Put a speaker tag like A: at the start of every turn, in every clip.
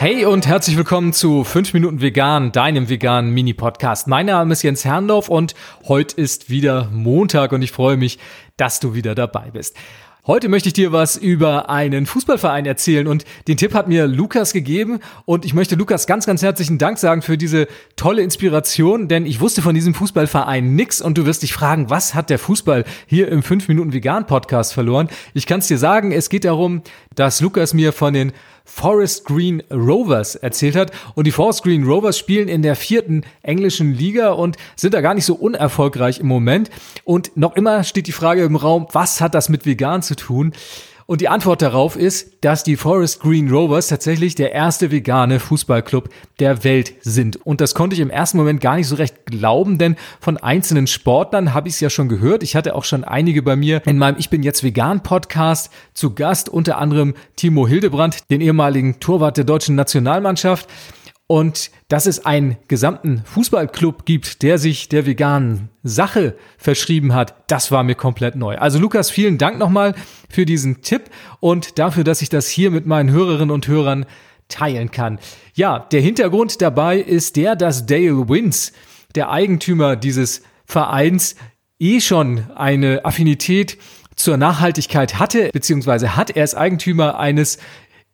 A: Hey und herzlich willkommen zu 5 Minuten Vegan, deinem veganen Mini-Podcast. Mein Name ist Jens Herrndorf und heute ist wieder Montag und ich freue mich, dass du wieder dabei bist. Heute möchte ich dir was über einen Fußballverein erzählen und den Tipp hat mir Lukas gegeben und ich möchte Lukas ganz, ganz herzlichen Dank sagen für diese tolle Inspiration, denn ich wusste von diesem Fußballverein nix und du wirst dich fragen, was hat der Fußball hier im 5 Minuten Vegan Podcast verloren? Ich kann es dir sagen, es geht darum, dass Lukas mir von den Forest Green Rovers erzählt hat. Und die Forest Green Rovers spielen in der vierten englischen Liga und sind da gar nicht so unerfolgreich im Moment. Und noch immer steht die Frage im Raum, was hat das mit vegan zu tun? Und die Antwort darauf ist, dass die Forest Green Rovers tatsächlich der erste vegane Fußballclub der Welt sind. Und das konnte ich im ersten Moment gar nicht so recht glauben, denn von einzelnen Sportlern habe ich es ja schon gehört. Ich hatte auch schon einige bei mir in meinem Ich bin jetzt vegan Podcast zu Gast, unter anderem Timo Hildebrand, den ehemaligen Torwart der deutschen Nationalmannschaft. Und dass es einen gesamten Fußballclub gibt, der sich der veganen Sache verschrieben hat, das war mir komplett neu. Also Lukas, vielen Dank nochmal für diesen Tipp und dafür, dass ich das hier mit meinen Hörerinnen und Hörern teilen kann. Ja, der Hintergrund dabei ist der, dass Dale Wins, der Eigentümer dieses Vereins, eh schon eine Affinität zur Nachhaltigkeit hatte, beziehungsweise hat er als Eigentümer eines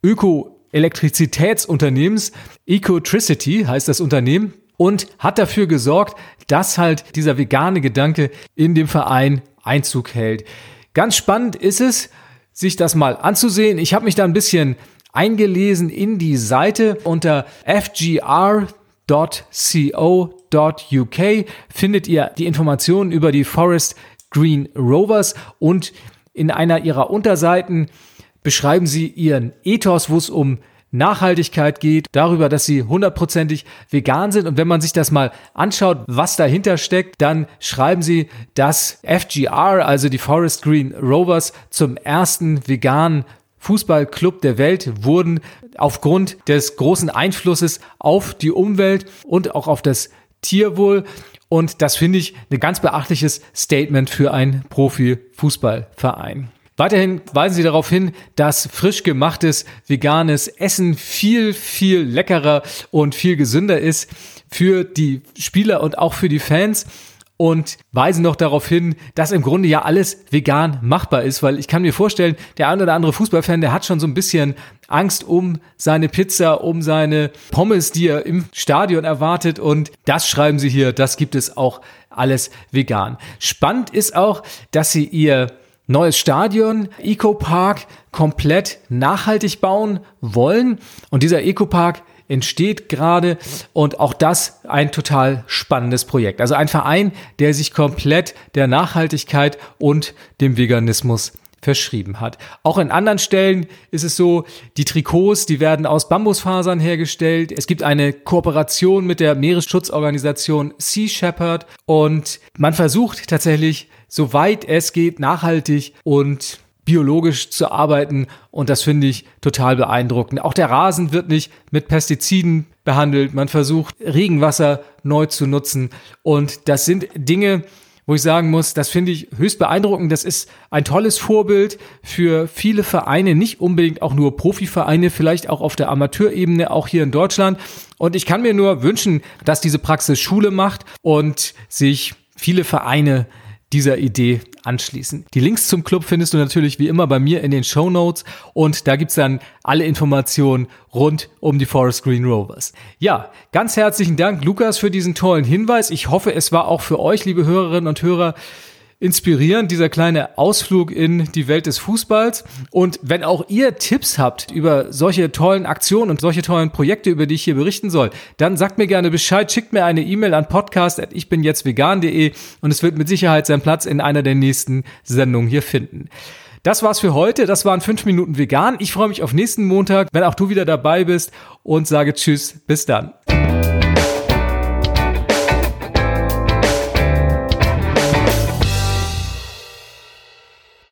A: Öko Elektrizitätsunternehmens, Ecotricity heißt das Unternehmen, und hat dafür gesorgt, dass halt dieser vegane Gedanke in dem Verein Einzug hält. Ganz spannend ist es, sich das mal anzusehen. Ich habe mich da ein bisschen eingelesen in die Seite unter fgr.co.uk findet ihr die Informationen über die Forest Green Rovers und in einer ihrer Unterseiten beschreiben sie ihren Ethos, wo es um Nachhaltigkeit geht, darüber, dass sie hundertprozentig vegan sind. Und wenn man sich das mal anschaut, was dahinter steckt, dann schreiben sie, dass FGR, also die Forest Green Rovers, zum ersten veganen Fußballclub der Welt wurden aufgrund des großen Einflusses auf die Umwelt und auch auf das Tierwohl. Und das finde ich ein ganz beachtliches Statement für einen Profi-Fußballverein. Weiterhin weisen sie darauf hin, dass frisch gemachtes veganes Essen viel, viel leckerer und viel gesünder ist für die Spieler und auch für die Fans und weisen noch darauf hin, dass im Grunde ja alles vegan machbar ist, weil ich kann mir vorstellen, der ein oder andere Fußballfan, der hat schon so ein bisschen Angst um seine Pizza, um seine Pommes, die er im Stadion erwartet und das schreiben sie hier, das gibt es auch alles vegan. Spannend ist auch, dass sie ihr neues Stadion, Eco-Park komplett nachhaltig bauen wollen. Und dieser Eco-Park entsteht gerade und auch das ein total spannendes Projekt. Also ein Verein, der sich komplett der Nachhaltigkeit und dem Veganismus verschrieben hat. Auch in anderen Stellen ist es so, die Trikots, die werden aus Bambusfasern hergestellt. Es gibt eine Kooperation mit der Meeresschutzorganisation Sea Shepherd und man versucht tatsächlich soweit es geht, nachhaltig und biologisch zu arbeiten. Und das finde ich total beeindruckend. Auch der Rasen wird nicht mit Pestiziden behandelt. Man versucht, Regenwasser neu zu nutzen. Und das sind Dinge, wo ich sagen muss, das finde ich höchst beeindruckend. Das ist ein tolles Vorbild für viele Vereine, nicht unbedingt auch nur Profivereine, vielleicht auch auf der Amateurebene, auch hier in Deutschland. Und ich kann mir nur wünschen, dass diese Praxis Schule macht und sich viele Vereine dieser Idee anschließen. Die Links zum Club findest du natürlich wie immer bei mir in den Show Notes und da gibt's dann alle Informationen rund um die Forest Green Rovers. Ja, ganz herzlichen Dank, Lukas, für diesen tollen Hinweis. Ich hoffe, es war auch für euch, liebe Hörerinnen und Hörer, inspirierend, dieser kleine Ausflug in die Welt des Fußballs. Und wenn auch ihr Tipps habt über solche tollen Aktionen und solche tollen Projekte, über die ich hier berichten soll, dann sagt mir gerne Bescheid, schickt mir eine E-Mail an podcast ich bin jetzt vegan.de und es wird mit Sicherheit seinen Platz in einer der nächsten Sendungen hier finden. Das war's für heute. Das waren fünf Minuten vegan. Ich freue mich auf nächsten Montag, wenn auch du wieder dabei bist und sage Tschüss. Bis dann.